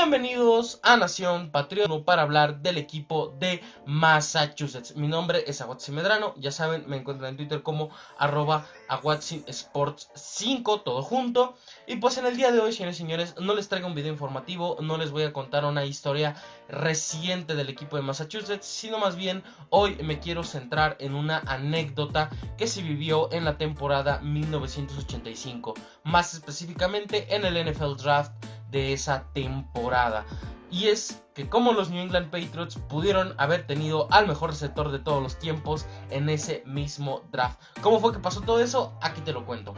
Bienvenidos a Nación Patriota para hablar del equipo de Massachusetts. Mi nombre es Aguatzin Medrano, ya saben, me encuentran en Twitter como arroba Sports 5, todo junto. Y pues en el día de hoy, señores y señores, no les traigo un video informativo, no les voy a contar una historia reciente del equipo de Massachusetts, sino más bien hoy me quiero centrar en una anécdota que se vivió en la temporada 1985, más específicamente en el NFL Draft de esa temporada. Y es que como los New England Patriots pudieron haber tenido al mejor receptor de todos los tiempos en ese mismo draft. ¿Cómo fue que pasó todo eso? Aquí te lo cuento.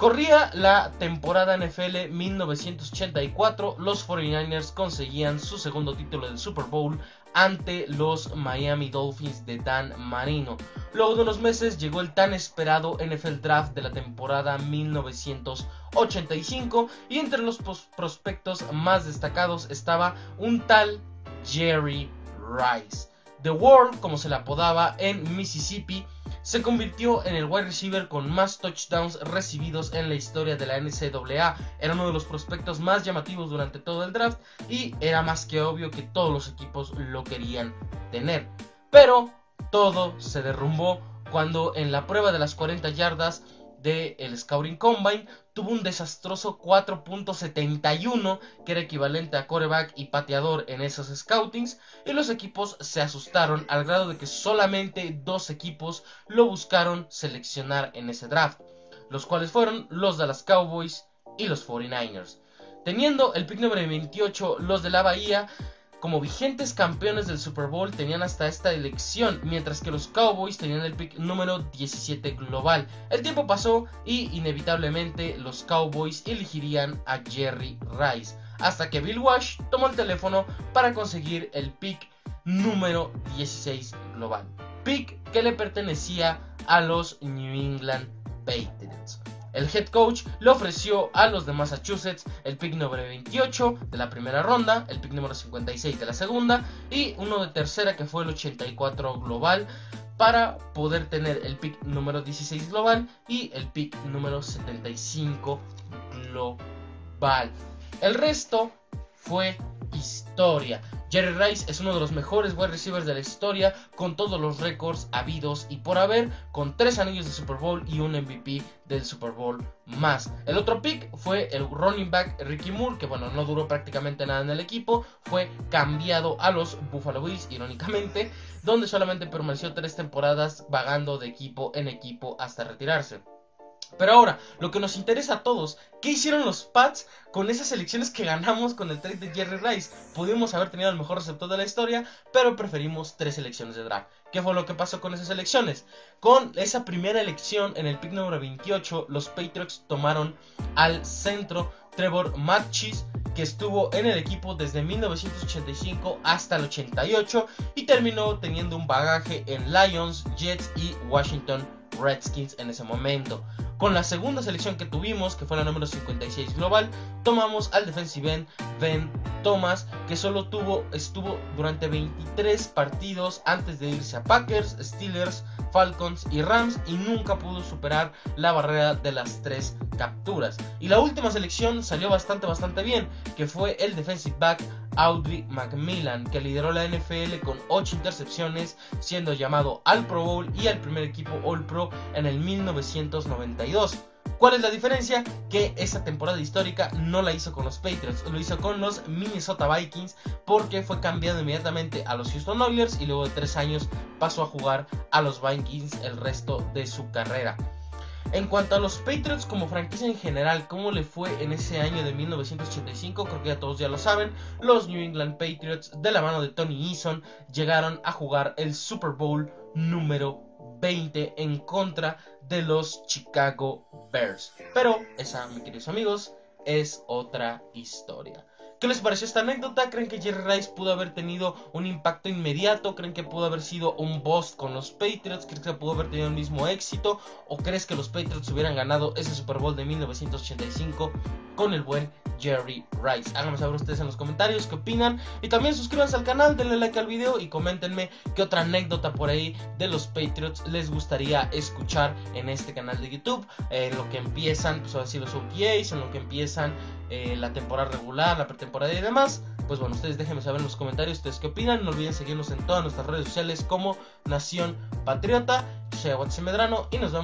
Corría la temporada NFL 1984, los 49ers conseguían su segundo título del Super Bowl ante los Miami Dolphins de Dan Marino. Luego de unos meses llegó el tan esperado NFL Draft de la temporada 1985 y entre los prospectos más destacados estaba un tal Jerry Rice. The World, como se le apodaba en Mississippi, se convirtió en el wide receiver con más touchdowns recibidos en la historia de la NCAA. Era uno de los prospectos más llamativos durante todo el draft y era más que obvio que todos los equipos lo querían tener. Pero todo se derrumbó cuando en la prueba de las 40 yardas del Scouting Combine tuvo un desastroso 4.71 que era equivalente a coreback y pateador en esos scoutings y los equipos se asustaron al grado de que solamente dos equipos lo buscaron seleccionar en ese draft, los cuales fueron los de las Cowboys y los 49ers. Teniendo el pick número 28 los de la Bahía como vigentes campeones del Super Bowl tenían hasta esta elección, mientras que los Cowboys tenían el pick número 17 global. El tiempo pasó y inevitablemente los Cowboys elegirían a Jerry Rice, hasta que Bill Walsh tomó el teléfono para conseguir el pick número 16 global. Pick que le pertenecía a los New England Patriots. El head coach le ofreció a los de Massachusetts el pick número 28 de la primera ronda, el pick número 56 de la segunda y uno de tercera que fue el 84 global para poder tener el pick número 16 global y el pick número 75 global. El resto fue historia. Jerry Rice es uno de los mejores wide receivers de la historia, con todos los récords habidos y por haber, con tres anillos de Super Bowl y un MVP del Super Bowl más. El otro pick fue el running back Ricky Moore, que bueno, no duró prácticamente nada en el equipo, fue cambiado a los Buffalo Bills, irónicamente, donde solamente permaneció tres temporadas vagando de equipo en equipo hasta retirarse. Pero ahora, lo que nos interesa a todos, ¿qué hicieron los Pats con esas elecciones que ganamos con el trade de Jerry Rice? Pudimos haber tenido el mejor receptor de la historia, pero preferimos tres elecciones de draft. ¿Qué fue lo que pasó con esas elecciones? Con esa primera elección en el pick número 28, los Patriots tomaron al centro Trevor Matchis, que estuvo en el equipo desde 1985 hasta el 88 y terminó teniendo un bagaje en Lions, Jets y Washington Redskins en ese momento. Con la segunda selección que tuvimos, que fue la número 56 global, tomamos al defensive end Ben Thomas, que solo tuvo, estuvo durante 23 partidos antes de irse a Packers, Steelers, Falcons y Rams y nunca pudo superar la barrera de las tres capturas. Y la última selección salió bastante bastante bien, que fue el defensive back Audrey McMillan, que lideró la NFL con 8 intercepciones, siendo llamado al Pro Bowl y al primer equipo All Pro en el 1992. ¿Cuál es la diferencia? Que esa temporada histórica no la hizo con los Patriots, lo hizo con los Minnesota Vikings porque fue cambiado inmediatamente a los Houston Oilers y luego de tres años pasó a jugar a los Vikings el resto de su carrera. En cuanto a los Patriots como franquicia en general, cómo le fue en ese año de 1985, creo que ya todos ya lo saben, los New England Patriots de la mano de Tony Eason llegaron a jugar el Super Bowl número 20 en contra de los Chicago Bears. Pero esa, mis queridos amigos, es otra historia. ¿Qué les pareció esta anécdota? ¿Creen que Jerry Rice pudo haber tenido un impacto inmediato? ¿Creen que pudo haber sido un boss con los Patriots? ¿Crees que pudo haber tenido el mismo éxito? ¿O crees que los Patriots hubieran ganado ese Super Bowl de 1985 con el buen Jerry Rice? Háganme saber ustedes en los comentarios qué opinan. Y también suscríbanse al canal, denle like al video y coméntenme qué otra anécdota por ahí de los Patriots les gustaría escuchar en este canal de YouTube. En lo que empiezan, pues así los OPAs, en lo que empiezan eh, la temporada regular, la pretemporada y demás. Pues bueno, ustedes déjenme saber en los comentarios ustedes qué opinan. No olviden seguirnos en todas nuestras redes sociales como Nación Patriota. Yo soy Aguante Medrano y nos vemos.